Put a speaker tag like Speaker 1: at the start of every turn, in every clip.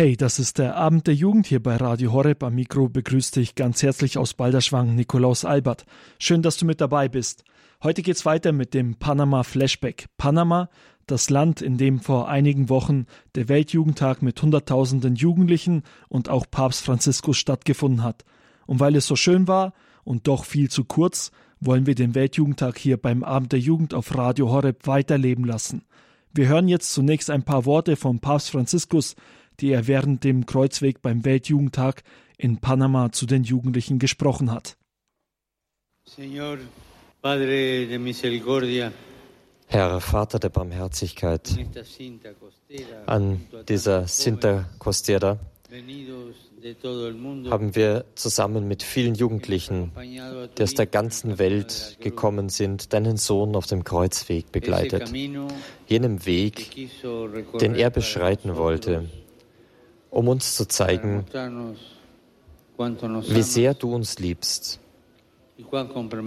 Speaker 1: Hey, das ist der Abend der Jugend hier bei Radio Horeb. Am Mikro begrüßt dich ganz herzlich aus Balderschwang Nikolaus Albert. Schön, dass du mit dabei bist. Heute geht's weiter mit dem Panama Flashback. Panama, das Land, in dem vor einigen Wochen der Weltjugendtag mit Hunderttausenden Jugendlichen und auch Papst Franziskus stattgefunden hat. Und weil es so schön war und doch viel zu kurz, wollen wir den Weltjugendtag hier beim Abend der Jugend auf Radio Horeb weiterleben lassen. Wir hören jetzt zunächst ein paar Worte vom Papst Franziskus, die er während dem Kreuzweg beim Weltjugendtag in Panama zu den Jugendlichen gesprochen hat.
Speaker 2: Señor Padre de Misericordia,
Speaker 3: Herr Vater der Barmherzigkeit, an dieser Sinta Costera haben wir zusammen mit vielen Jugendlichen, die aus der ganzen Welt gekommen sind, deinen Sohn auf dem Kreuzweg begleitet. Jenem Weg, den er beschreiten wollte, um uns zu zeigen, wie sehr du uns liebst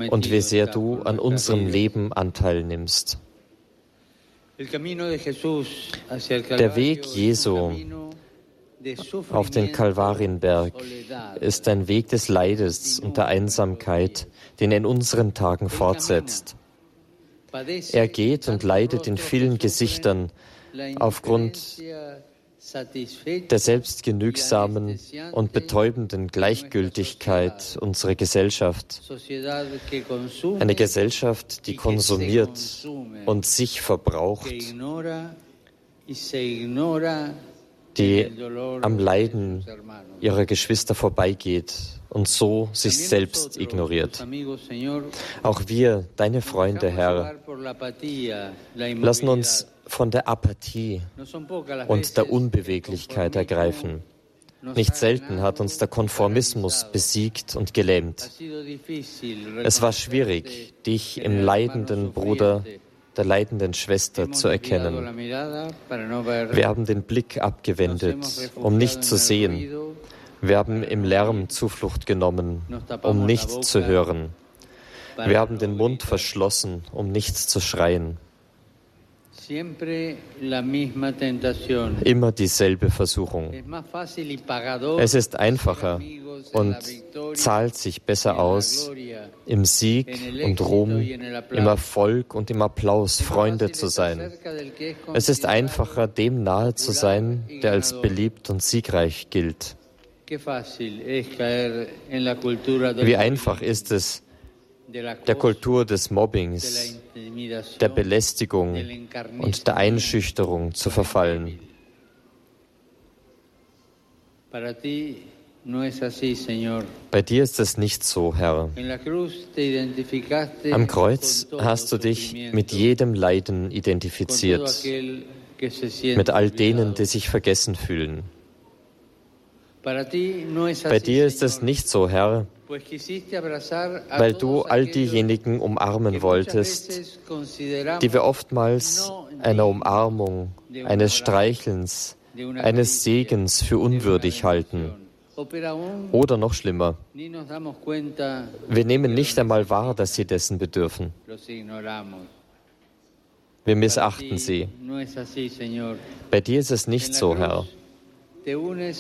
Speaker 3: und wie sehr du an unserem Leben Anteil nimmst. Der Weg Jesu auf den Kalvarienberg ist ein Weg des Leides und der Einsamkeit, den er in unseren Tagen fortsetzt. Er geht und leidet in vielen Gesichtern aufgrund der selbstgenügsamen und betäubenden Gleichgültigkeit unserer Gesellschaft. Eine Gesellschaft, die konsumiert und sich verbraucht, die am Leiden ihrer Geschwister vorbeigeht und so sich selbst ignoriert. Auch wir, deine Freunde, Herr, lassen uns von der Apathie und der Unbeweglichkeit ergreifen. Nicht selten hat uns der Konformismus besiegt und gelähmt. Es war schwierig, dich im leidenden Bruder, der leidenden Schwester zu erkennen. Wir haben den Blick abgewendet, um nicht zu sehen. Wir haben im Lärm Zuflucht genommen, um nichts zu hören. Wir haben den Mund verschlossen, um nichts zu schreien. Immer dieselbe Versuchung. Es ist einfacher und zahlt sich besser aus, im Sieg und Ruhm, im Erfolg und im Applaus Freunde zu sein. Es ist einfacher, dem nahe zu sein, der als beliebt und siegreich gilt. Wie einfach ist es, der Kultur des Mobbings, der Belästigung und der Einschüchterung zu verfallen. Bei dir ist es nicht so, Herr. Am Kreuz hast du dich mit jedem Leiden identifiziert, mit all denen, die sich vergessen fühlen. Bei dir ist es nicht so, Herr, weil du all diejenigen umarmen wolltest, die wir oftmals einer Umarmung, eines Streichelns, eines Segens für unwürdig halten. Oder noch schlimmer, wir nehmen nicht einmal wahr, dass sie dessen bedürfen. Wir missachten sie. Bei dir ist es nicht so, Herr.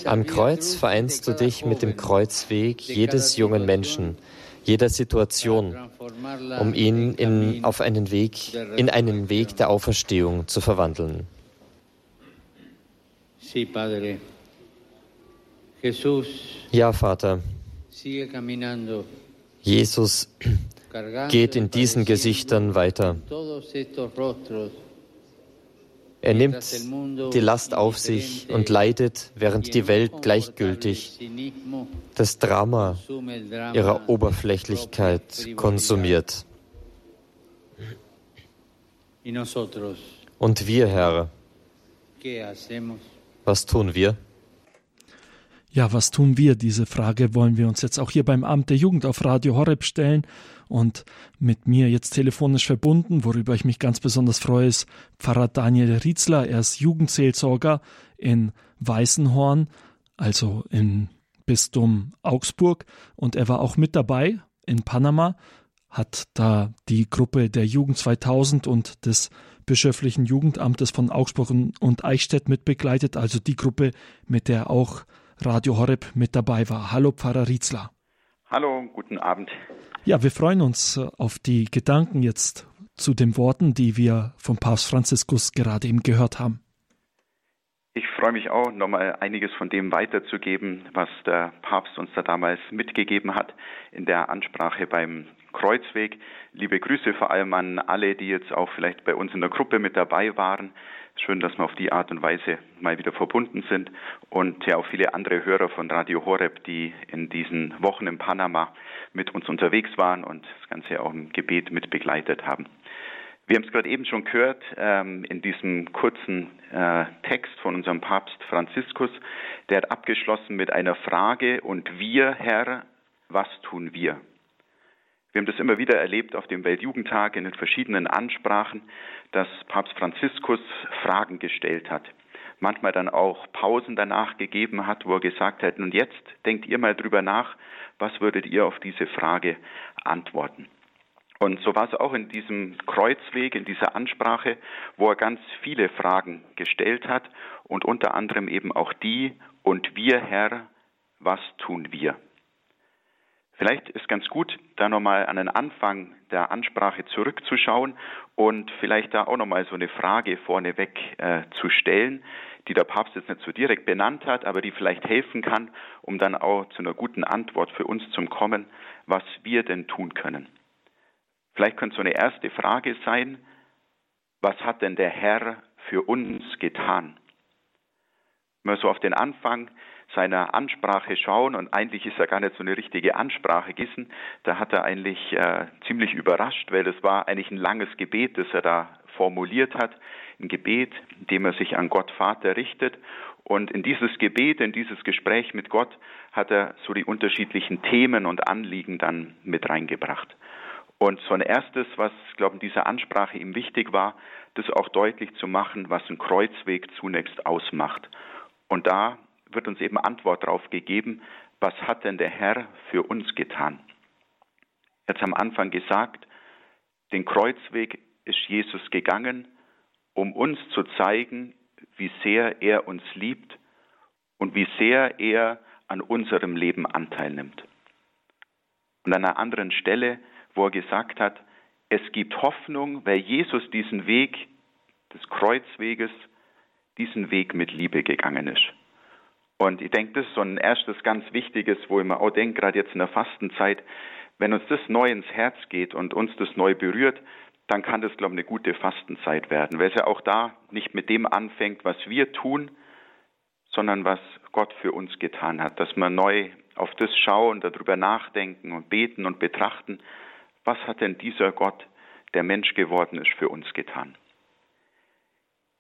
Speaker 3: Am Kreuz vereinst du dich mit dem Kreuzweg jedes jungen Menschen, jeder Situation, um ihn in, auf einen Weg, in einen Weg der Auferstehung zu verwandeln. Ja, Vater. Jesus geht in diesen Gesichtern weiter. Er nimmt die Last auf sich und leidet, während die Welt gleichgültig das Drama ihrer Oberflächlichkeit konsumiert. Und wir, Herr, was tun wir?
Speaker 1: Ja, was tun wir? Diese Frage wollen wir uns jetzt auch hier beim Amt der Jugend auf Radio Horeb stellen. Und mit mir jetzt telefonisch verbunden, worüber ich mich ganz besonders freue, ist Pfarrer Daniel Rietzler. Er ist Jugendseelsorger in Weißenhorn, also im Bistum Augsburg. Und er war auch mit dabei in Panama, hat da die Gruppe der Jugend 2000 und des bischöflichen Jugendamtes von Augsburg und Eichstätt mitbegleitet, also die Gruppe, mit der auch Radio Horeb mit dabei war. Hallo Pfarrer Rietzler.
Speaker 4: Hallo, guten Abend.
Speaker 1: Ja, wir freuen uns äh, auf die Gedanken jetzt zu den Worten, die wir von Papst Franziskus gerade eben gehört haben.
Speaker 4: Ich freue mich auch, nochmal einiges von dem weiterzugeben, was der Papst uns da damals mitgegeben hat in der Ansprache beim Kreuzweg. Liebe Grüße vor allem an alle, die jetzt auch vielleicht bei uns in der Gruppe mit dabei waren. Schön, dass wir auf die Art und Weise mal wieder verbunden sind und ja auch viele andere Hörer von Radio Horeb, die in diesen Wochen in Panama mit uns unterwegs waren und das Ganze auch im Gebet mit begleitet haben. Wir haben es gerade eben schon gehört ähm, in diesem kurzen äh, Text von unserem Papst Franziskus. Der hat abgeschlossen mit einer Frage und wir, Herr, was tun wir? Wir haben das immer wieder erlebt auf dem Weltjugendtag in den verschiedenen Ansprachen, dass Papst Franziskus Fragen gestellt hat. Manchmal dann auch Pausen danach gegeben hat, wo er gesagt hat, und jetzt denkt ihr mal drüber nach, was würdet ihr auf diese Frage antworten? Und so war es auch in diesem Kreuzweg, in dieser Ansprache, wo er ganz viele Fragen gestellt hat und unter anderem eben auch die, und wir Herr, was tun wir? Vielleicht ist ganz gut, da nochmal an den Anfang der Ansprache zurückzuschauen und vielleicht da auch nochmal so eine Frage vorneweg äh, zu stellen, die der Papst jetzt nicht so direkt benannt hat, aber die vielleicht helfen kann, um dann auch zu einer guten Antwort für uns zu kommen, was wir denn tun können. Vielleicht könnte so eine erste Frage sein, was hat denn der Herr für uns getan? Wir so auf den Anfang seiner Ansprache schauen, und eigentlich ist er gar nicht so eine richtige Ansprache gewesen, da hat er eigentlich äh, ziemlich überrascht, weil es war eigentlich ein langes Gebet, das er da formuliert hat, ein Gebet, in dem er sich an Gott Vater richtet. Und in dieses Gebet, in dieses Gespräch mit Gott hat er so die unterschiedlichen Themen und Anliegen dann mit reingebracht. Und so ein erstes, was, glaube ich, in dieser Ansprache ihm wichtig war, das auch deutlich zu machen, was ein Kreuzweg zunächst ausmacht. Und da wird uns eben Antwort darauf gegeben, was hat denn der Herr für uns getan? Er hat am Anfang gesagt, den Kreuzweg ist Jesus gegangen, um uns zu zeigen, wie sehr er uns liebt und wie sehr er an unserem Leben Anteil nimmt. Und an einer anderen Stelle wo er gesagt hat, es gibt Hoffnung, weil Jesus diesen Weg des Kreuzweges, diesen Weg mit Liebe gegangen ist. Und ich denke, das ist so ein erstes ganz Wichtiges, wo ich mir auch denke, gerade jetzt in der Fastenzeit, wenn uns das neu ins Herz geht und uns das neu berührt, dann kann das, glaube ich, eine gute Fastenzeit werden, weil es ja auch da nicht mit dem anfängt, was wir tun, sondern was Gott für uns getan hat, dass wir neu auf das schauen, darüber nachdenken und beten und betrachten was hat denn dieser Gott, der Mensch geworden ist, für uns getan?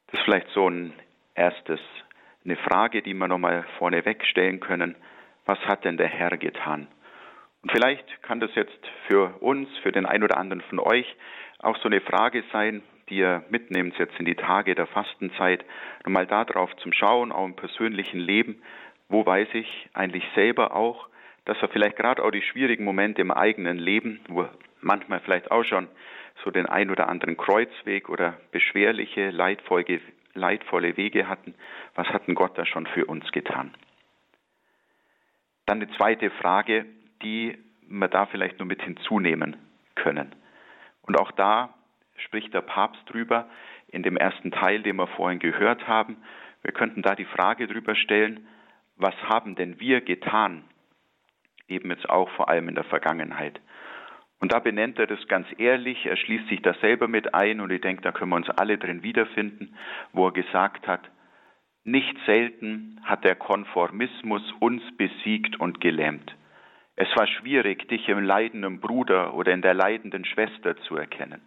Speaker 4: Das ist vielleicht so ein erstes, eine Frage, die wir nochmal vorneweg stellen können. Was hat denn der Herr getan? Und vielleicht kann das jetzt für uns, für den einen oder anderen von euch auch so eine Frage sein, die ihr mitnehmt jetzt in die Tage der Fastenzeit, nochmal darauf zum Schauen, auch im persönlichen Leben, wo weiß ich eigentlich selber auch, dass er vielleicht gerade auch die schwierigen Momente im eigenen Leben, wo manchmal vielleicht auch schon so den ein oder anderen Kreuzweg oder beschwerliche, leidvolle, leidvolle Wege hatten. Was hat denn Gott da schon für uns getan? Dann eine zweite Frage, die wir da vielleicht nur mit hinzunehmen können. Und auch da spricht der Papst drüber in dem ersten Teil, den wir vorhin gehört haben. Wir könnten da die Frage drüber stellen, was haben denn wir getan, eben jetzt auch vor allem in der Vergangenheit. Und da benennt er das ganz ehrlich, er schließt sich da selber mit ein und ich denke, da können wir uns alle drin wiederfinden, wo er gesagt hat, nicht selten hat der Konformismus uns besiegt und gelähmt. Es war schwierig, dich im leidenden Bruder oder in der leidenden Schwester zu erkennen.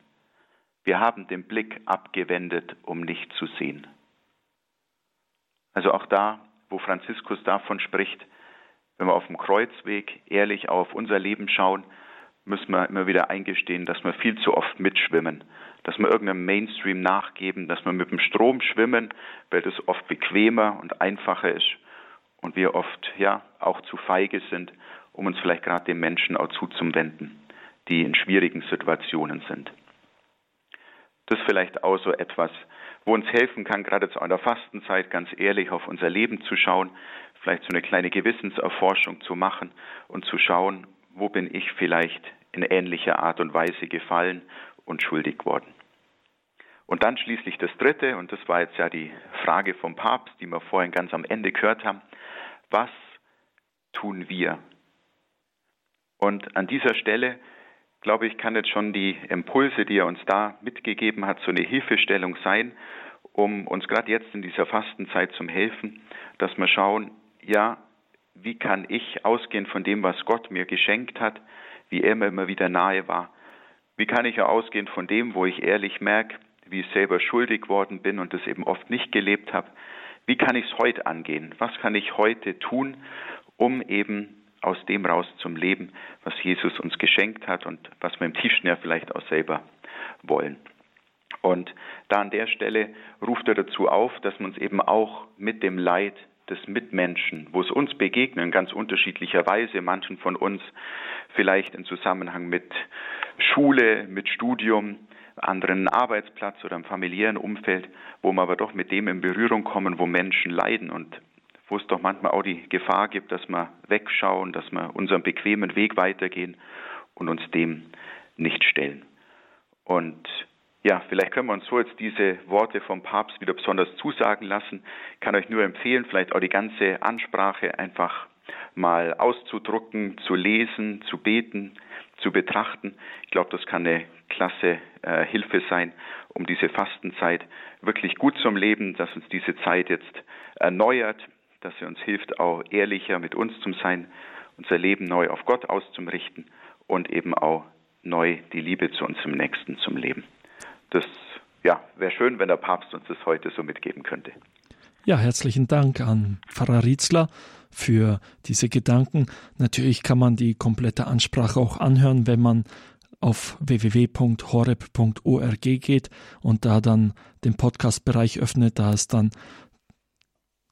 Speaker 4: Wir haben den Blick abgewendet, um nicht zu sehen. Also auch da, wo Franziskus davon spricht, wenn wir auf dem Kreuzweg ehrlich auf unser Leben schauen, müssen wir immer wieder eingestehen, dass wir viel zu oft mitschwimmen, dass wir irgendeinem Mainstream nachgeben, dass wir mit dem Strom schwimmen, weil das oft bequemer und einfacher ist und wir oft ja auch zu feige sind, um uns vielleicht gerade den Menschen auch zuzuwenden, die in schwierigen Situationen sind. Das ist vielleicht auch so etwas, wo uns helfen kann, gerade zu einer Fastenzeit ganz ehrlich auf unser Leben zu schauen, vielleicht so eine kleine Gewissenserforschung zu machen und zu schauen, wo bin ich vielleicht in ähnlicher Art und Weise gefallen und schuldig worden. Und dann schließlich das Dritte, und das war jetzt ja die Frage vom Papst, die wir vorhin ganz am Ende gehört haben, was tun wir? Und an dieser Stelle, glaube ich, kann jetzt schon die Impulse, die er uns da mitgegeben hat, so eine Hilfestellung sein, um uns gerade jetzt in dieser Fastenzeit zum helfen, dass wir schauen, ja, wie kann ich ausgehen von dem, was Gott mir geschenkt hat, wie er mir immer wieder nahe war? Wie kann ich ja ausgehen von dem, wo ich ehrlich merke, wie ich selber schuldig worden bin und das eben oft nicht gelebt habe? Wie kann ich es heute angehen? Was kann ich heute tun, um eben aus dem raus zum Leben, was Jesus uns geschenkt hat und was wir im tiefsten ja vielleicht auch selber wollen? Und da an der Stelle ruft er dazu auf, dass wir uns eben auch mit dem Leid des Mitmenschen, wo es uns begegnen, ganz unterschiedlicher Weise, manchen von uns vielleicht in Zusammenhang mit Schule, mit Studium, anderen Arbeitsplatz oder im familiären Umfeld, wo wir aber doch mit dem in Berührung kommen, wo Menschen leiden und wo es doch manchmal auch die Gefahr gibt, dass wir wegschauen, dass wir unseren bequemen Weg weitergehen und uns dem nicht stellen. Und ja, vielleicht können wir uns so jetzt diese Worte vom Papst wieder besonders zusagen lassen. Ich kann euch nur empfehlen, vielleicht auch die ganze Ansprache einfach mal auszudrucken, zu lesen, zu beten, zu betrachten. Ich glaube, das kann eine klasse äh, Hilfe sein, um diese Fastenzeit wirklich gut zum Leben, dass uns diese Zeit jetzt erneuert, dass sie uns hilft, auch ehrlicher mit uns zu sein, unser Leben neu auf Gott auszurichten und eben auch neu die Liebe zu unserem Nächsten zum Leben das ja, wäre schön, wenn der Papst uns das heute so mitgeben könnte.
Speaker 1: Ja, herzlichen Dank an Pfarrer Rietzler für diese Gedanken. Natürlich kann man die komplette Ansprache auch anhören, wenn man auf www.horeb.org geht und da dann den Podcast-Bereich öffnet. Da ist dann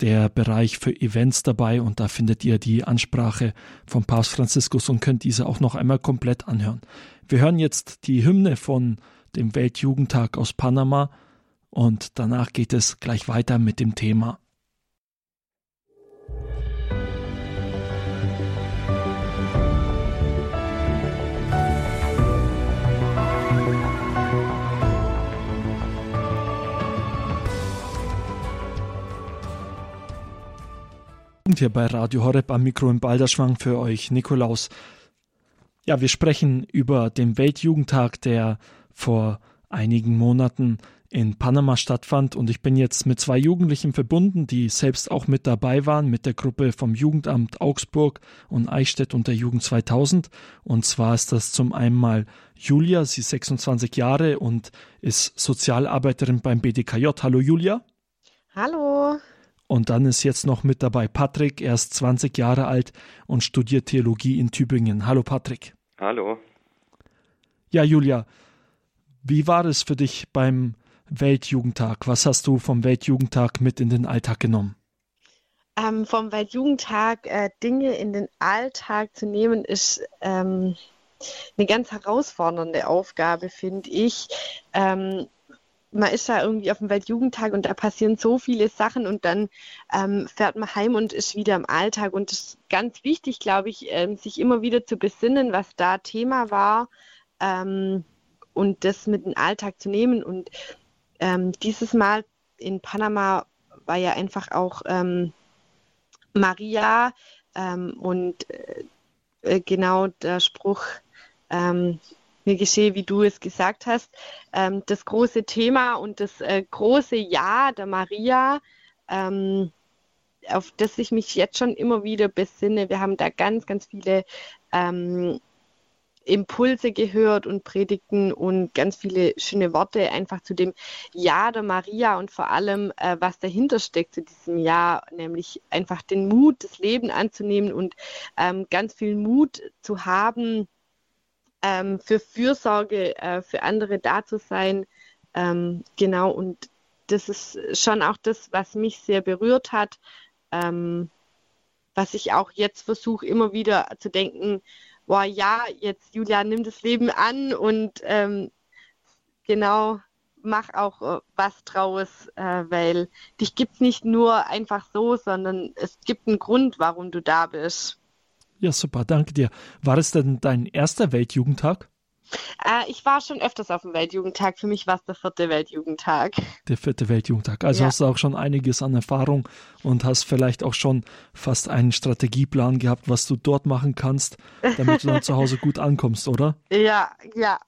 Speaker 1: der Bereich für Events dabei und da findet ihr die Ansprache von Papst Franziskus und könnt diese auch noch einmal komplett anhören. Wir hören jetzt die Hymne von dem Weltjugendtag aus Panama und danach geht es gleich weiter mit dem Thema. Und hier bei Radio Horeb am Mikro im Balderschwang für euch Nikolaus. Ja, wir sprechen über den Weltjugendtag, der vor einigen Monaten in Panama stattfand und ich bin jetzt mit zwei Jugendlichen verbunden, die selbst auch mit dabei waren, mit der Gruppe vom Jugendamt Augsburg und Eichstätt und der Jugend 2000. Und zwar ist das zum einen mal Julia, sie ist 26 Jahre und ist Sozialarbeiterin beim BDKJ. Hallo Julia.
Speaker 5: Hallo.
Speaker 1: Und dann ist jetzt noch mit dabei Patrick, er ist 20 Jahre alt und studiert Theologie in Tübingen. Hallo Patrick.
Speaker 6: Hallo.
Speaker 1: Ja, Julia, wie war es für dich beim Weltjugendtag? Was hast du vom Weltjugendtag mit in den Alltag genommen?
Speaker 5: Ähm, vom Weltjugendtag äh, Dinge in den Alltag zu nehmen, ist ähm, eine ganz herausfordernde Aufgabe, finde ich. Ähm, man ist da irgendwie auf dem Weltjugendtag und da passieren so viele Sachen und dann ähm, fährt man heim und ist wieder im Alltag. Und es ist ganz wichtig, glaube ich, ähm, sich immer wieder zu besinnen, was da Thema war. Ähm, und das mit in den Alltag zu nehmen. Und ähm, dieses Mal in Panama war ja einfach auch ähm, Maria ähm, und äh, äh, genau der Spruch, mir geschehe, wie du es gesagt hast, ähm, das große Thema und das äh, große Ja der Maria ähm, auf das ich mich jetzt schon immer wieder besinne. Wir haben da ganz, ganz viele ähm, Impulse gehört und Predigten und ganz viele schöne Worte einfach zu dem Ja der Maria und vor allem, äh, was dahinter steckt zu diesem Ja, nämlich einfach den Mut, das Leben anzunehmen und ähm, ganz viel Mut zu haben, ähm, für Fürsorge äh, für andere da zu sein. Ähm, genau, und das ist schon auch das, was mich sehr berührt hat, ähm, was ich auch jetzt versuche, immer wieder zu denken, boah, ja, jetzt Julia, nimm das Leben an und ähm, genau, mach auch äh, was draus, äh, weil dich gibt es nicht nur einfach so, sondern es gibt einen Grund, warum du da bist.
Speaker 1: Ja, super, danke dir. War es denn dein erster Weltjugendtag?
Speaker 5: Äh, ich war schon öfters auf dem Weltjugendtag. Für mich war es der vierte Weltjugendtag.
Speaker 1: Der vierte Weltjugendtag. Also ja. hast du auch schon einiges an Erfahrung und hast vielleicht auch schon fast einen Strategieplan gehabt, was du dort machen kannst, damit du dann zu Hause gut ankommst, oder?
Speaker 5: Ja, ja,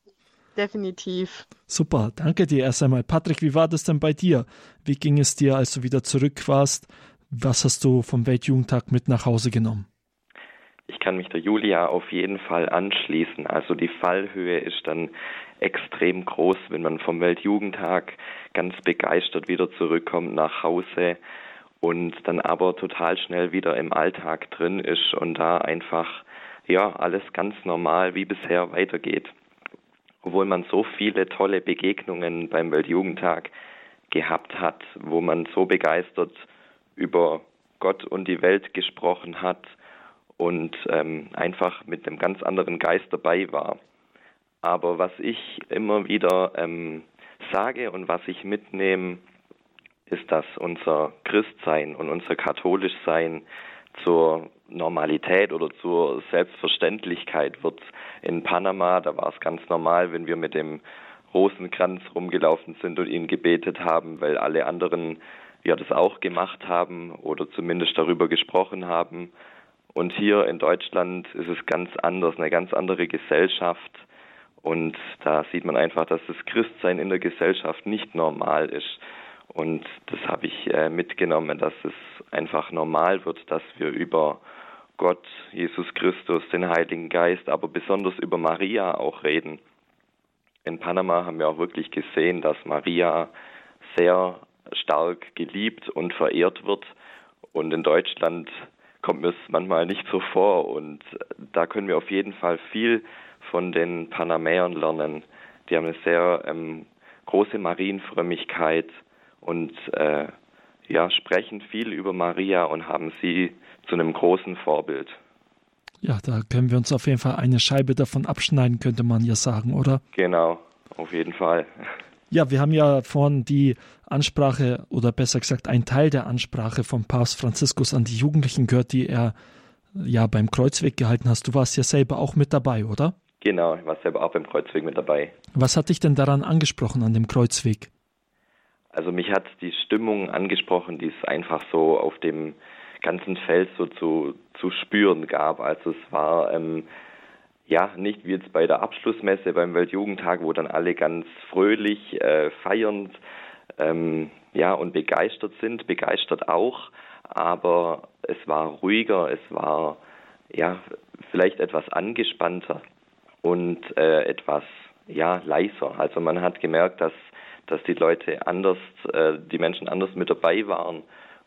Speaker 5: definitiv.
Speaker 1: Super, danke dir erst einmal. Patrick, wie war das denn bei dir? Wie ging es dir, als du wieder zurück warst? Was hast du vom Weltjugendtag mit nach Hause genommen?
Speaker 6: Ich kann mich der Julia auf jeden Fall anschließen. Also die Fallhöhe ist dann extrem groß, wenn man vom Weltjugendtag ganz begeistert wieder zurückkommt nach Hause und dann aber total schnell wieder im Alltag drin ist und da einfach ja alles ganz normal wie bisher weitergeht. Obwohl man so viele tolle Begegnungen beim Weltjugendtag gehabt hat, wo man so begeistert über Gott und die Welt gesprochen hat und ähm, einfach mit einem ganz anderen Geist dabei war. Aber was ich immer wieder ähm, sage und was ich mitnehme, ist, dass unser Christsein und unser Katholischsein zur Normalität oder zur Selbstverständlichkeit wird. In Panama, da war es ganz normal, wenn wir mit dem Rosenkranz rumgelaufen sind und ihn gebetet haben, weil alle anderen ja das auch gemacht haben oder zumindest darüber gesprochen haben. Und hier in Deutschland ist es ganz anders, eine ganz andere Gesellschaft. Und da sieht man einfach, dass das Christsein in der Gesellschaft nicht normal ist. Und das habe ich äh, mitgenommen, dass es einfach normal wird, dass wir über Gott, Jesus Christus, den Heiligen Geist, aber besonders über Maria auch reden. In Panama haben wir auch wirklich gesehen, dass Maria sehr stark geliebt und verehrt wird. Und in Deutschland kommt mir es manchmal nicht so vor. Und da können wir auf jeden Fall viel von den Panamäern lernen. Die haben eine sehr ähm, große Marienfrömmigkeit und äh, ja, sprechen viel über Maria und haben sie zu einem großen Vorbild.
Speaker 1: Ja, da können wir uns auf jeden Fall eine Scheibe davon abschneiden, könnte man ja sagen, oder?
Speaker 6: Genau, auf jeden Fall.
Speaker 1: Ja, wir haben ja vorhin die Ansprache oder besser gesagt ein Teil der Ansprache von Papst Franziskus an die Jugendlichen gehört, die er ja beim Kreuzweg gehalten hast. Du warst ja selber auch mit dabei, oder?
Speaker 6: Genau, ich war selber auch beim Kreuzweg mit dabei.
Speaker 1: Was hat dich denn daran angesprochen an dem Kreuzweg?
Speaker 6: Also mich hat die Stimmung angesprochen, die es einfach so auf dem ganzen Feld so zu, zu spüren gab. Also es war ähm, ja, nicht wie jetzt bei der Abschlussmesse beim Weltjugendtag, wo dann alle ganz fröhlich, äh, feiernd ähm, ja, und begeistert sind, begeistert auch, aber es war ruhiger, es war ja vielleicht etwas angespannter und äh, etwas ja leiser. Also man hat gemerkt, dass dass die Leute anders, äh, die Menschen anders mit dabei waren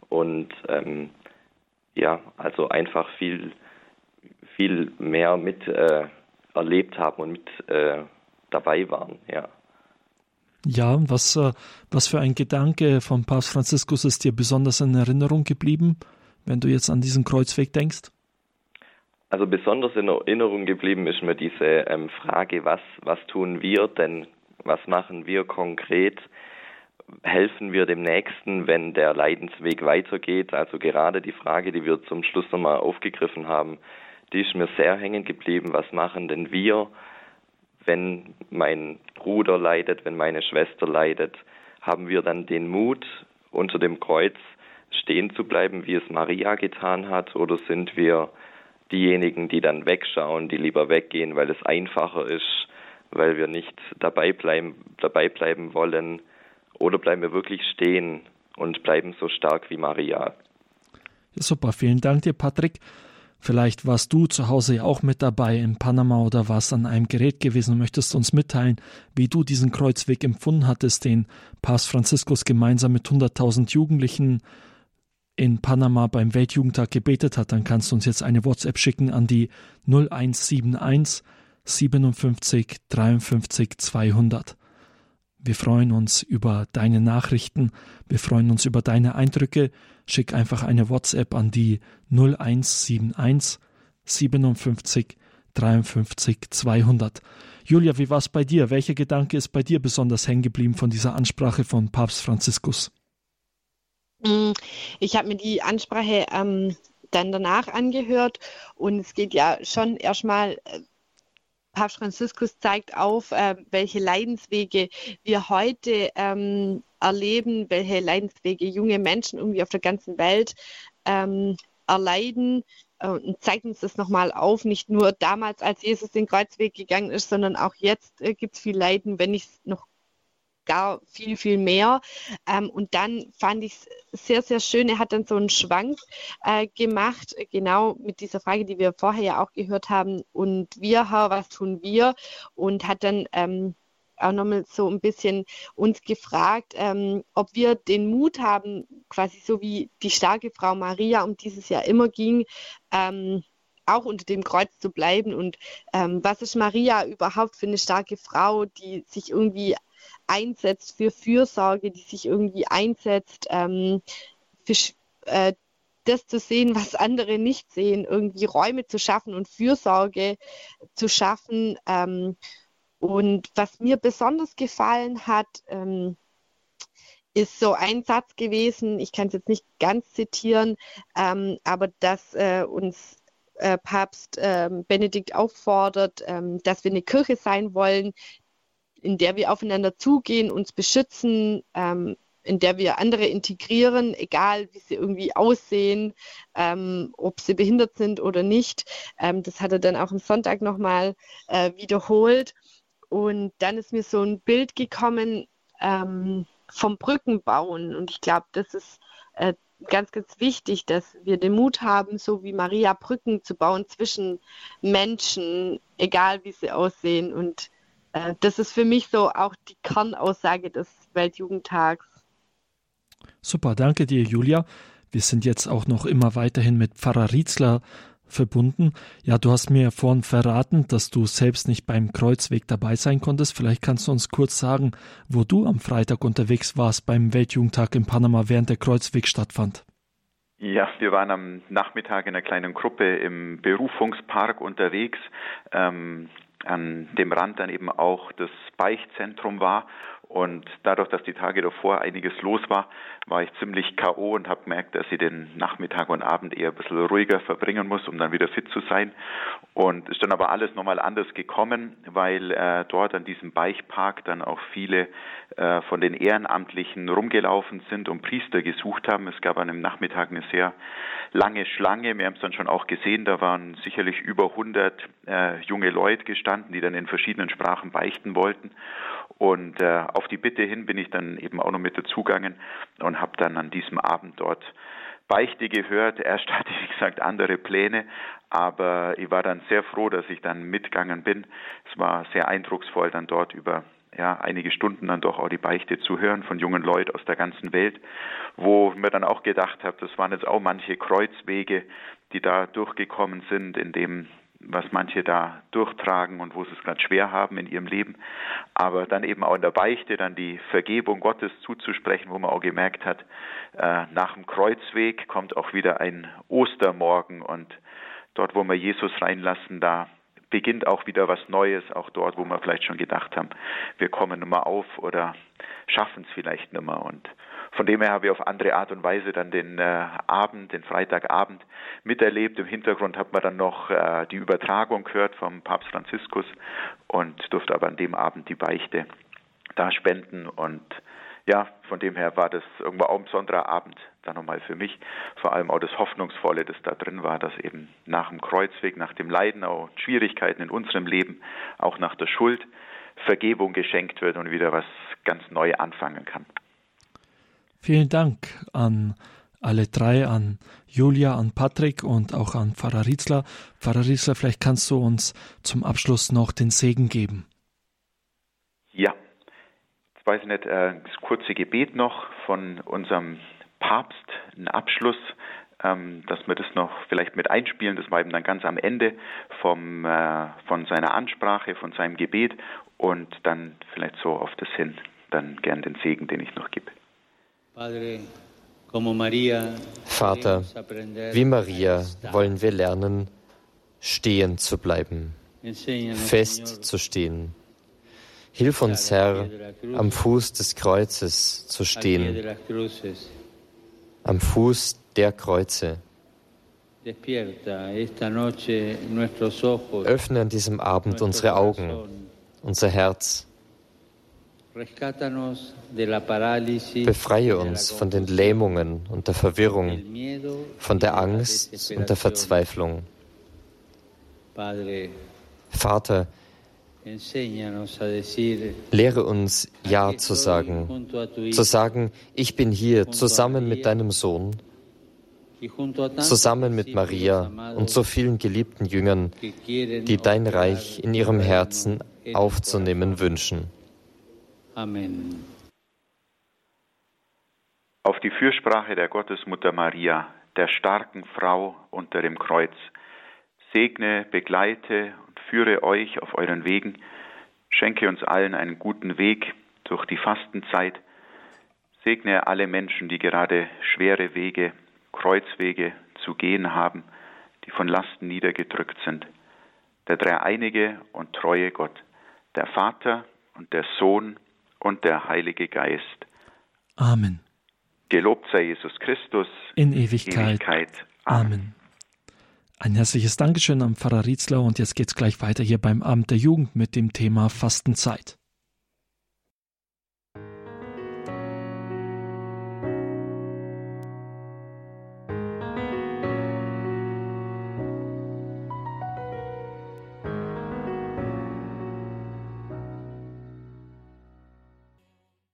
Speaker 6: und ähm, ja, also einfach viel viel mehr mit äh, erlebt haben und mit äh, dabei waren, ja.
Speaker 1: Ja, was, äh, was für ein Gedanke von Papst Franziskus ist dir besonders in Erinnerung geblieben, wenn du jetzt an diesen Kreuzweg denkst?
Speaker 6: Also besonders in Erinnerung geblieben ist mir diese ähm, Frage, was, was tun wir denn, was machen wir konkret, helfen wir dem Nächsten, wenn der Leidensweg weitergeht. Also gerade die Frage, die wir zum Schluss nochmal aufgegriffen haben, die ist mir sehr hängen geblieben. Was machen denn wir, wenn mein Bruder leidet, wenn meine Schwester leidet? Haben wir dann den Mut, unter dem Kreuz stehen zu bleiben, wie es Maria getan hat? Oder sind wir diejenigen, die dann wegschauen, die lieber weggehen, weil es einfacher ist, weil wir nicht dabei bleiben, dabei bleiben wollen? Oder bleiben wir wirklich stehen und bleiben so stark wie Maria?
Speaker 1: Super, vielen Dank dir, Patrick. Vielleicht warst du zu Hause ja auch mit dabei in Panama oder warst an einem Gerät gewesen und möchtest uns mitteilen, wie du diesen Kreuzweg empfunden hattest, den Papst Franziskus gemeinsam mit 100.000 Jugendlichen in Panama beim Weltjugendtag gebetet hat, dann kannst du uns jetzt eine WhatsApp schicken an die 0171 57 53 200. Wir freuen uns über deine Nachrichten, wir freuen uns über deine Eindrücke. Schick einfach eine WhatsApp an die 0171 57 53 200. Julia, wie war es bei dir? Welcher Gedanke ist bei dir besonders hängen geblieben von dieser Ansprache von Papst Franziskus?
Speaker 5: Mm, ich habe mir die Ansprache ähm, dann danach angehört und es geht ja schon erstmal, äh, Papst Franziskus zeigt auf, äh, welche Leidenswege wir heute ähm, erleben, welche Leidenswege junge Menschen irgendwie auf der ganzen Welt ähm, erleiden. Äh, und zeigt uns das nochmal auf, nicht nur damals, als Jesus den Kreuzweg gegangen ist, sondern auch jetzt äh, gibt es viel Leiden, wenn nicht noch gar viel, viel mehr. Ähm, und dann fand ich es sehr, sehr schön. Er hat dann so einen Schwank äh, gemacht, genau mit dieser Frage, die wir vorher ja auch gehört haben. Und wir, Herr, was tun wir? Und hat dann ähm, auch nochmal so ein bisschen uns gefragt, ähm, ob wir den Mut haben, quasi so wie die starke Frau Maria, um dieses Jahr immer ging, ähm, auch unter dem Kreuz zu bleiben. Und ähm, was ist Maria überhaupt für eine starke Frau, die sich irgendwie einsetzt für Fürsorge, die sich irgendwie einsetzt, ähm, für äh, das zu sehen, was andere nicht sehen, irgendwie Räume zu schaffen und Fürsorge zu schaffen. Ähm, und was mir besonders gefallen hat, ähm, ist so ein Satz gewesen, ich kann es jetzt nicht ganz zitieren, ähm, aber dass äh, uns äh, Papst äh, Benedikt auffordert, ähm, dass wir eine Kirche sein wollen, in der wir aufeinander zugehen, uns beschützen, ähm, in der wir andere integrieren, egal wie sie irgendwie aussehen, ähm, ob sie behindert sind oder nicht. Ähm, das hat er dann auch am Sonntag nochmal äh, wiederholt. Und dann ist mir so ein Bild gekommen ähm, vom Brückenbauen. Und ich glaube, das ist äh, ganz, ganz wichtig, dass wir den Mut haben, so wie Maria Brücken zu bauen zwischen Menschen, egal wie sie aussehen. Und äh, das ist für mich so auch die Kernaussage des Weltjugendtags.
Speaker 1: Super, danke dir, Julia. Wir sind jetzt auch noch immer weiterhin mit Pfarrer Rietzler verbunden. Ja, du hast mir vorhin verraten, dass du selbst nicht beim Kreuzweg dabei sein konntest. Vielleicht kannst du uns kurz sagen, wo du am Freitag unterwegs warst beim Weltjugendtag in Panama, während der Kreuzweg stattfand.
Speaker 4: Ja, wir waren am Nachmittag in einer kleinen Gruppe im Berufungspark unterwegs. Ähm, an dem Rand dann eben auch das Beichtzentrum war und dadurch, dass die Tage davor einiges los war, war ich ziemlich K.O. und habe gemerkt, dass ich den Nachmittag und Abend eher ein bisschen ruhiger verbringen muss, um dann wieder fit zu sein. Und ist dann aber alles nochmal anders gekommen, weil äh, dort an diesem Beichpark dann auch viele äh, von den Ehrenamtlichen rumgelaufen sind und Priester gesucht haben. Es gab an dem Nachmittag eine sehr lange Schlange. Wir haben es dann schon auch gesehen, da waren sicherlich über 100 äh, junge Leute gestanden, die dann in verschiedenen Sprachen beichten wollten. Und äh, auf die Bitte hin bin ich dann eben auch noch mit dazugegangen und habe dann an diesem Abend dort Beichte gehört. Erst hatte ich, wie gesagt, andere Pläne, aber ich war dann sehr froh, dass ich dann mitgegangen bin. Es war sehr eindrucksvoll, dann dort über ja, einige Stunden dann doch auch die Beichte zu hören von jungen Leuten aus der ganzen Welt, wo mir dann auch gedacht habe, das waren jetzt auch manche Kreuzwege, die da durchgekommen sind, in dem was manche da durchtragen und wo sie es gerade schwer haben in ihrem Leben, aber dann eben auch in der Beichte dann die Vergebung Gottes zuzusprechen, wo man auch gemerkt hat, äh, nach dem Kreuzweg kommt auch wieder ein Ostermorgen und dort, wo wir Jesus reinlassen, da beginnt auch wieder was Neues, auch dort, wo wir vielleicht schon gedacht haben, wir kommen nicht mehr auf oder schaffen es vielleicht nicht mehr und von dem her habe ich auf andere Art und Weise dann den äh, Abend, den Freitagabend miterlebt. Im Hintergrund hat man dann noch äh, die Übertragung gehört vom Papst Franziskus und durfte aber an dem Abend die Beichte da spenden und ja, von dem her war das irgendwo auch ein besonderer Abend dann nochmal für mich. Vor allem auch das Hoffnungsvolle, das da drin war, dass eben nach dem Kreuzweg, nach dem Leiden, auch Schwierigkeiten in unserem Leben, auch nach der Schuld, Vergebung geschenkt wird und wieder was ganz neu anfangen kann.
Speaker 1: Vielen Dank an alle drei, an Julia, an Patrick und auch an Pfarrer Rietzler. Pfarrer Rietzler, vielleicht kannst du uns zum Abschluss noch den Segen geben.
Speaker 4: Jetzt weiß ich nicht, äh, das kurze Gebet noch von unserem Papst, ein Abschluss, ähm, dass wir das noch vielleicht mit einspielen. Das war eben dann ganz am Ende vom, äh, von seiner Ansprache, von seinem Gebet und dann vielleicht so auf das hin, dann gern den Segen, den ich noch gebe.
Speaker 3: Vater, wie Maria wollen wir lernen, stehen zu bleiben, fest zu stehen Hilf uns, Herr, am Fuß des Kreuzes zu stehen, am Fuß der Kreuze. Öffne an diesem Abend unsere Augen, unser Herz. Befreie uns von den Lähmungen und der Verwirrung, von der Angst und der Verzweiflung. Vater, lehre uns Ja zu sagen, zu sagen, ich bin hier zusammen mit deinem Sohn, zusammen mit Maria und so vielen geliebten Jüngern, die dein Reich in ihrem Herzen aufzunehmen wünschen.
Speaker 4: Amen. Auf die Fürsprache der Gottesmutter Maria, der starken Frau unter dem Kreuz, segne, begleite und führe euch auf euren Wegen, schenke uns allen einen guten Weg durch die Fastenzeit, segne alle Menschen, die gerade schwere Wege, Kreuzwege zu gehen haben, die von Lasten niedergedrückt sind. Der dreieinige und treue Gott, der Vater und der Sohn und der Heilige Geist.
Speaker 1: Amen.
Speaker 4: Gelobt sei Jesus Christus
Speaker 1: in Ewigkeit. Ewigkeit. Amen. Amen. Ein herzliches Dankeschön am Pfarrer Rietzler und jetzt geht's gleich weiter hier beim Abend der Jugend mit dem Thema Fastenzeit.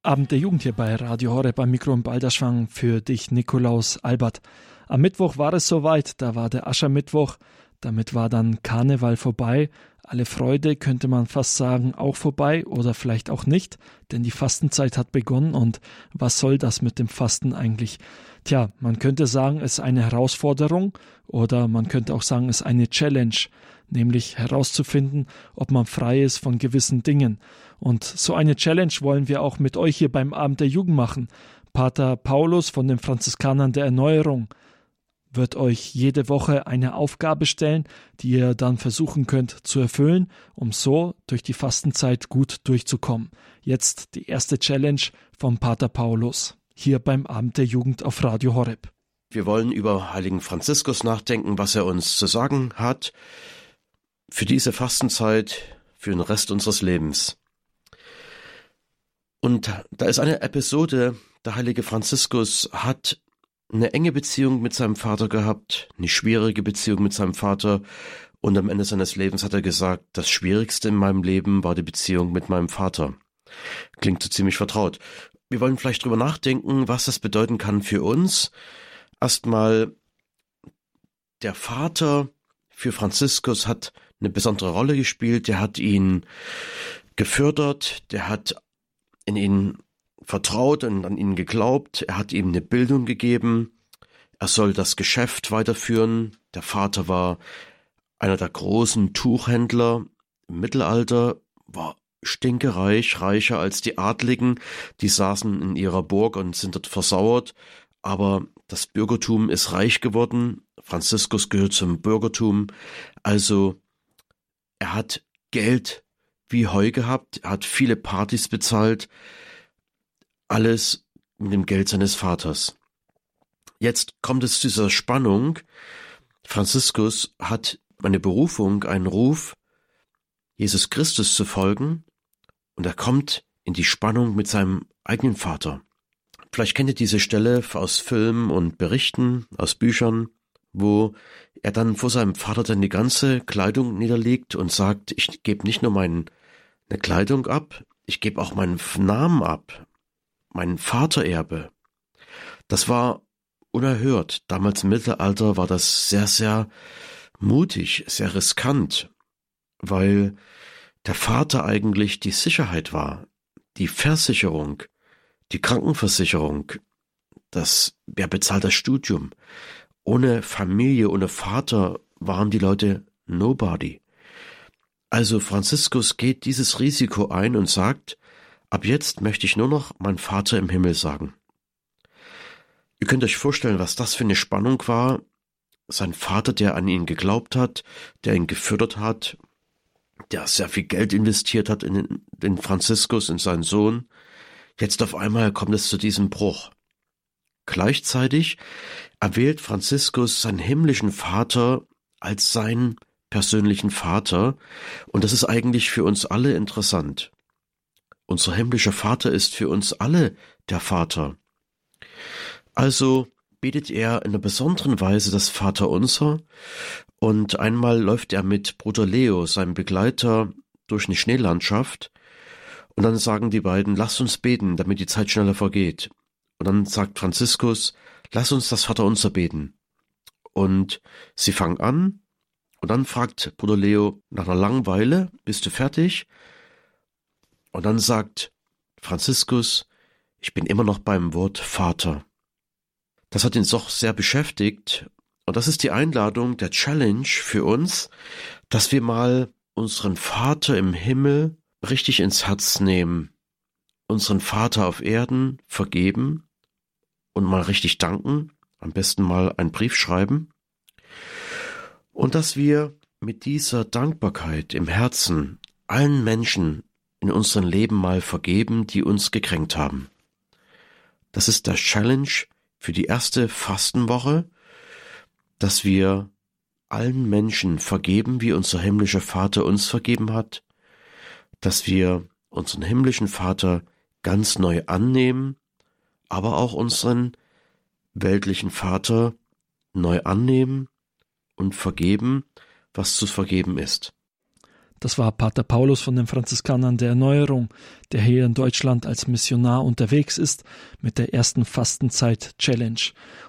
Speaker 1: Abend der Jugend hier bei Radio Horeb beim Mikro und Balderschwang für dich, Nikolaus Albert. Am Mittwoch war es soweit, da war der Aschermittwoch, damit war dann Karneval vorbei, alle Freude könnte man fast sagen auch vorbei oder vielleicht auch nicht, denn die Fastenzeit hat begonnen und was soll das mit dem Fasten eigentlich? Tja, man könnte sagen, es ist eine Herausforderung oder man könnte auch sagen, es ist eine Challenge, nämlich herauszufinden, ob man frei ist von gewissen Dingen. Und so eine Challenge wollen wir auch mit euch hier beim Abend der Jugend machen. Pater Paulus von den Franziskanern der Erneuerung wird euch jede Woche eine Aufgabe stellen, die ihr dann versuchen könnt zu erfüllen, um so durch die Fastenzeit gut durchzukommen. Jetzt die erste Challenge vom Pater Paulus hier beim Abend der Jugend auf Radio Horeb.
Speaker 7: Wir wollen über Heiligen Franziskus nachdenken, was er uns zu sagen hat für diese Fastenzeit, für den Rest unseres Lebens. Und da ist eine Episode, der heilige Franziskus hat eine enge Beziehung mit seinem Vater gehabt, eine schwierige Beziehung mit seinem Vater, und am Ende seines Lebens hat er gesagt, das Schwierigste in meinem Leben war die Beziehung mit meinem Vater. Klingt so ziemlich vertraut. Wir wollen vielleicht drüber nachdenken, was das bedeuten kann für uns. Erstmal, der Vater für Franziskus hat eine besondere Rolle gespielt, der hat ihn gefördert, der hat in ihn vertraut und an ihn geglaubt, er hat ihm eine Bildung gegeben, er soll das Geschäft weiterführen. Der Vater war einer der großen Tuchhändler im Mittelalter, war stinkereich, reicher als die Adligen, die saßen in ihrer Burg und sind dort versauert, aber das Bürgertum ist reich geworden, Franziskus gehört zum Bürgertum, also er hat Geld wie Heu gehabt, er hat viele Partys bezahlt, alles mit dem Geld seines Vaters. Jetzt kommt es zu dieser Spannung. Franziskus hat eine Berufung, einen Ruf, Jesus Christus zu folgen, und er kommt in die Spannung mit seinem eigenen Vater. Vielleicht kennt ihr diese Stelle aus Filmen und Berichten, aus Büchern wo er dann vor seinem Vater dann die ganze Kleidung niederlegt und sagt, ich gebe nicht nur meine Kleidung ab, ich gebe auch meinen Namen ab, mein Vatererbe. Das war unerhört. Damals im Mittelalter war das sehr, sehr mutig, sehr riskant, weil der Vater eigentlich die Sicherheit war, die Versicherung, die Krankenversicherung, das, wer bezahlt das Studium, ohne Familie, ohne Vater waren die Leute nobody. Also Franziskus geht dieses Risiko ein und sagt, ab jetzt möchte ich nur noch mein Vater im Himmel sagen. Ihr könnt euch vorstellen, was das für eine Spannung war. Sein Vater, der an ihn geglaubt hat, der ihn gefördert hat, der sehr viel Geld investiert hat in den, Franziskus, in seinen Sohn. Jetzt auf einmal kommt es zu diesem Bruch. Gleichzeitig erwählt Franziskus seinen himmlischen Vater als seinen persönlichen Vater, und das ist eigentlich für uns alle interessant. Unser himmlischer Vater ist für uns alle der Vater. Also betet er in einer besonderen Weise das Vaterunser und einmal läuft er mit Bruder Leo, seinem Begleiter, durch eine Schneelandschaft und dann sagen die beiden, lasst uns beten, damit die Zeit schneller vergeht. Und dann sagt Franziskus, lass uns das Vaterunser beten. Und sie fangen an und dann fragt Bruder Leo nach einer langen Weile, bist du fertig? Und dann sagt Franziskus, ich bin immer noch beim Wort Vater. Das hat ihn doch sehr beschäftigt. Und das ist die Einladung, der Challenge für uns, dass wir mal unseren Vater im Himmel richtig ins Herz nehmen, unseren Vater auf Erden vergeben und mal richtig danken, am besten mal einen Brief schreiben, und dass wir mit dieser Dankbarkeit im Herzen allen Menschen in unserem Leben mal vergeben, die uns gekränkt haben. Das ist der Challenge für die erste Fastenwoche, dass wir allen Menschen vergeben, wie unser himmlischer Vater uns vergeben hat, dass wir unseren himmlischen Vater ganz neu annehmen, aber auch unseren weltlichen Vater neu annehmen und vergeben, was zu vergeben ist.
Speaker 1: Das war Pater Paulus von den Franziskanern der Erneuerung, der hier in Deutschland als Missionar unterwegs ist mit der ersten Fastenzeit Challenge.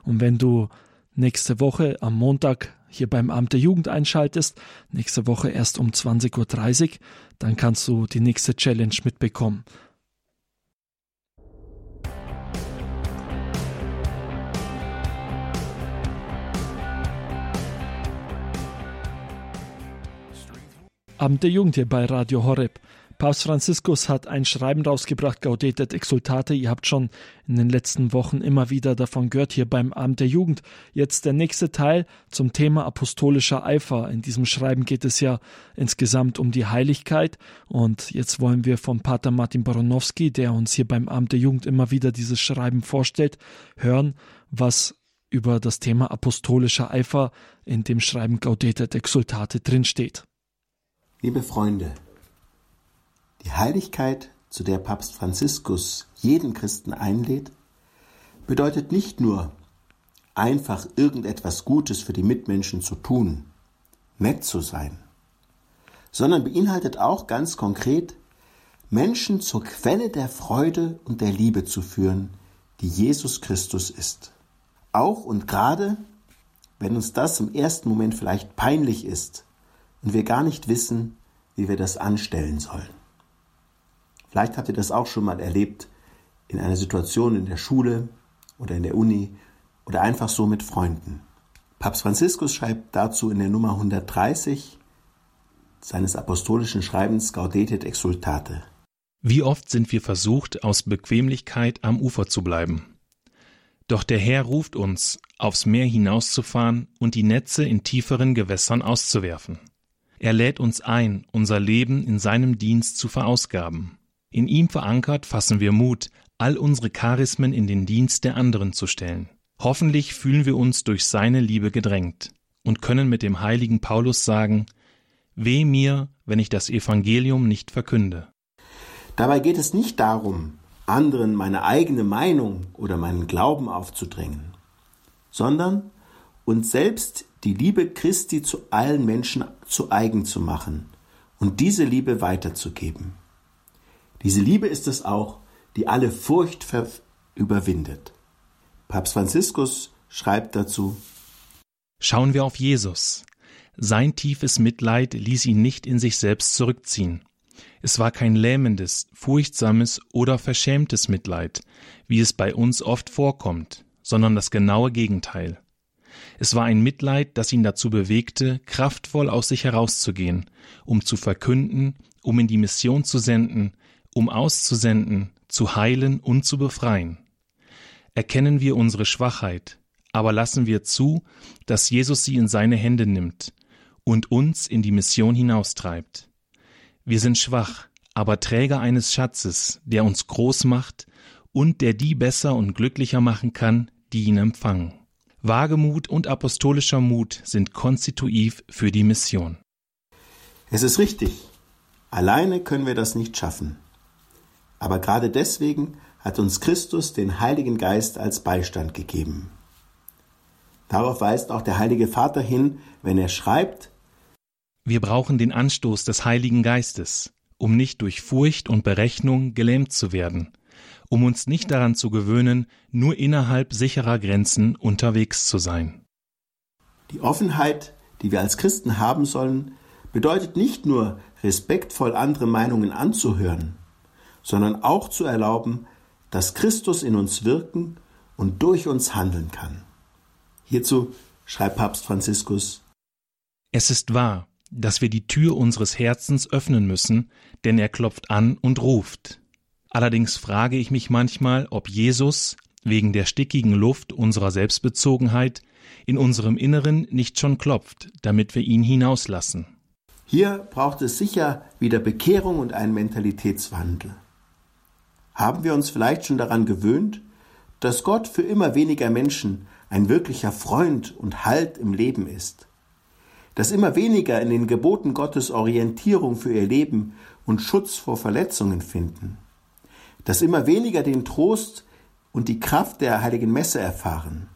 Speaker 1: Und wenn du nächste Woche am Montag hier beim Amt der Jugend einschaltest, nächste Woche erst um 20.30 Uhr, dann kannst du die nächste Challenge mitbekommen. Abend der Jugend hier bei Radio Horeb. Papst Franziskus hat ein Schreiben rausgebracht, Gaudetet Exultate. Ihr habt schon in den letzten Wochen immer wieder davon gehört, hier beim Abend der Jugend. Jetzt der nächste Teil zum Thema apostolischer Eifer. In diesem Schreiben geht es ja insgesamt um die Heiligkeit. Und jetzt wollen wir von Pater Martin Baronowski, der uns hier beim Abend der Jugend immer wieder dieses Schreiben vorstellt, hören, was über das Thema apostolischer Eifer in dem Schreiben Gaudetet Exultate drinsteht.
Speaker 8: Liebe Freunde, die Heiligkeit, zu der Papst Franziskus jeden Christen einlädt, bedeutet nicht nur einfach irgendetwas Gutes für die Mitmenschen zu tun, nett zu sein, sondern beinhaltet auch ganz konkret, Menschen zur Quelle der Freude und der Liebe zu führen, die Jesus Christus ist. Auch und gerade, wenn uns das im ersten Moment vielleicht peinlich ist, und wir gar nicht wissen, wie wir das anstellen sollen. Vielleicht habt ihr das auch schon mal erlebt in einer Situation in der Schule oder in der Uni oder einfach so mit Freunden. Papst Franziskus schreibt dazu in der Nummer 130 seines apostolischen Schreibens Gaudetet Exultate.
Speaker 9: Wie oft sind wir versucht, aus Bequemlichkeit am Ufer zu bleiben. Doch der Herr ruft uns, aufs Meer hinauszufahren und die Netze in tieferen Gewässern auszuwerfen. Er lädt uns ein, unser Leben in seinem Dienst zu verausgaben. In ihm verankert fassen wir Mut, all unsere Charismen in den Dienst der anderen zu stellen. Hoffentlich fühlen wir uns durch seine Liebe gedrängt und können mit dem heiligen Paulus sagen, Weh mir, wenn ich das Evangelium nicht verkünde.
Speaker 8: Dabei geht es nicht darum, anderen meine eigene Meinung oder meinen Glauben aufzudrängen, sondern uns selbst die Liebe Christi zu allen Menschen zu eigen zu machen und diese Liebe weiterzugeben. Diese Liebe ist es auch, die alle Furcht überwindet. Papst Franziskus schreibt dazu
Speaker 9: Schauen wir auf Jesus. Sein tiefes Mitleid ließ ihn nicht in sich selbst zurückziehen. Es war kein lähmendes, furchtsames oder verschämtes Mitleid, wie es bei uns oft vorkommt, sondern das genaue Gegenteil. Es war ein Mitleid, das ihn dazu bewegte, kraftvoll aus sich herauszugehen, um zu verkünden, um in die Mission zu senden, um auszusenden, zu heilen und zu befreien. Erkennen wir unsere Schwachheit, aber lassen wir zu, dass Jesus sie in seine Hände nimmt und uns in die Mission hinaustreibt. Wir sind schwach, aber Träger eines Schatzes, der uns groß macht und der die besser und glücklicher machen kann, die ihn empfangen. Wagemut und apostolischer Mut sind konstitutiv für die Mission.
Speaker 8: Es ist richtig. Alleine können wir das nicht schaffen. Aber gerade deswegen hat uns Christus den Heiligen Geist als Beistand gegeben. Darauf weist auch der Heilige Vater hin, wenn er schreibt,
Speaker 9: Wir brauchen den Anstoß des Heiligen Geistes, um nicht durch Furcht und Berechnung gelähmt zu werden, um uns nicht daran zu gewöhnen, nur innerhalb sicherer Grenzen unterwegs zu sein.
Speaker 8: Die Offenheit, die wir als Christen haben sollen, bedeutet nicht nur respektvoll andere Meinungen anzuhören, sondern auch zu erlauben, dass Christus in uns wirken und durch uns handeln kann. Hierzu schreibt Papst Franziskus
Speaker 9: Es ist wahr, dass wir die Tür unseres Herzens öffnen müssen, denn er klopft an und ruft. Allerdings frage ich mich manchmal, ob Jesus, wegen der stickigen Luft unserer Selbstbezogenheit, in unserem Inneren nicht schon klopft, damit wir ihn hinauslassen.
Speaker 8: Hier braucht es sicher wieder Bekehrung und einen Mentalitätswandel. Haben wir uns vielleicht schon daran gewöhnt, dass Gott für immer weniger Menschen ein wirklicher Freund und Halt im Leben ist? Dass immer weniger in den Geboten Gottes Orientierung für ihr Leben und Schutz vor Verletzungen finden? Dass immer weniger den Trost und die Kraft der heiligen Messe erfahren?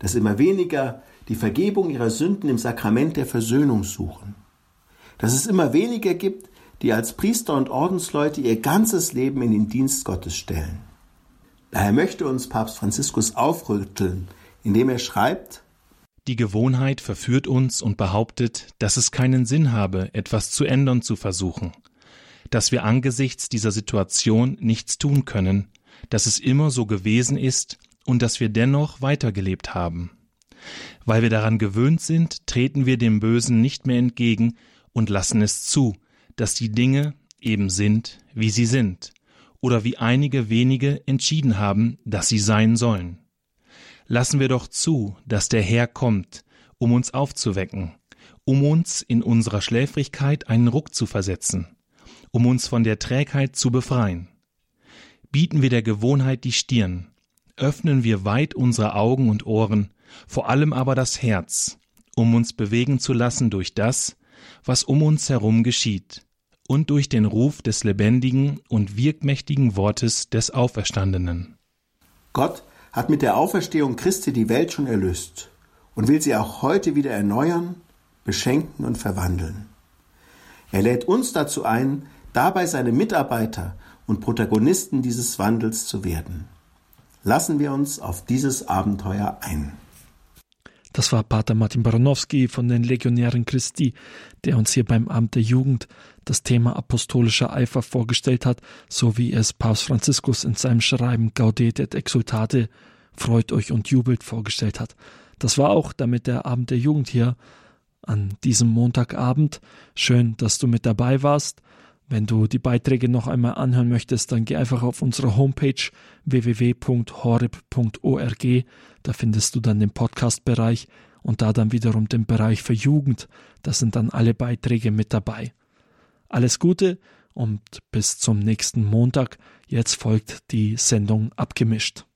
Speaker 8: Dass immer weniger die Vergebung ihrer Sünden im Sakrament der Versöhnung suchen? Dass es immer weniger gibt, die als Priester und Ordensleute ihr ganzes Leben in den Dienst Gottes stellen. Daher möchte uns Papst Franziskus aufrütteln, indem er schreibt,
Speaker 9: Die Gewohnheit verführt uns und behauptet, dass es keinen Sinn habe, etwas zu ändern zu versuchen, dass wir angesichts dieser Situation nichts tun können, dass es immer so gewesen ist und dass wir dennoch weitergelebt haben. Weil wir daran gewöhnt sind, treten wir dem Bösen nicht mehr entgegen und lassen es zu, dass die Dinge eben sind, wie sie sind, oder wie einige wenige entschieden haben, dass sie sein sollen. Lassen wir doch zu, dass der Herr kommt, um uns aufzuwecken, um uns in unserer Schläfrigkeit einen Ruck zu versetzen, um uns von der Trägheit zu befreien. Bieten wir der Gewohnheit die Stirn, öffnen wir weit unsere Augen und Ohren, vor allem aber das Herz, um uns bewegen zu lassen durch das, was um uns herum geschieht, und durch den Ruf des lebendigen und wirkmächtigen Wortes des Auferstandenen.
Speaker 8: Gott hat mit der Auferstehung Christi die Welt schon erlöst und will sie auch heute wieder erneuern, beschenken und verwandeln. Er lädt uns dazu ein, dabei seine Mitarbeiter und Protagonisten dieses Wandels zu werden. Lassen wir uns auf dieses Abenteuer ein.
Speaker 1: Das war Pater Martin Baranowski von den Legionären Christi, der uns hier beim Amt der Jugend das Thema apostolischer Eifer vorgestellt hat, so wie es Papst Franziskus in seinem Schreiben Gaudet et Exultate Freut euch und jubelt vorgestellt hat. Das war auch damit der Abend der Jugend hier an diesem Montagabend. Schön, dass du mit dabei warst. Wenn du die Beiträge noch einmal anhören möchtest, dann geh einfach auf unsere Homepage www.horeb.org. Da findest du dann den Podcast-Bereich und da dann wiederum den Bereich für Jugend. Da sind dann alle Beiträge mit dabei. Alles Gute und bis zum nächsten Montag. Jetzt folgt die Sendung abgemischt.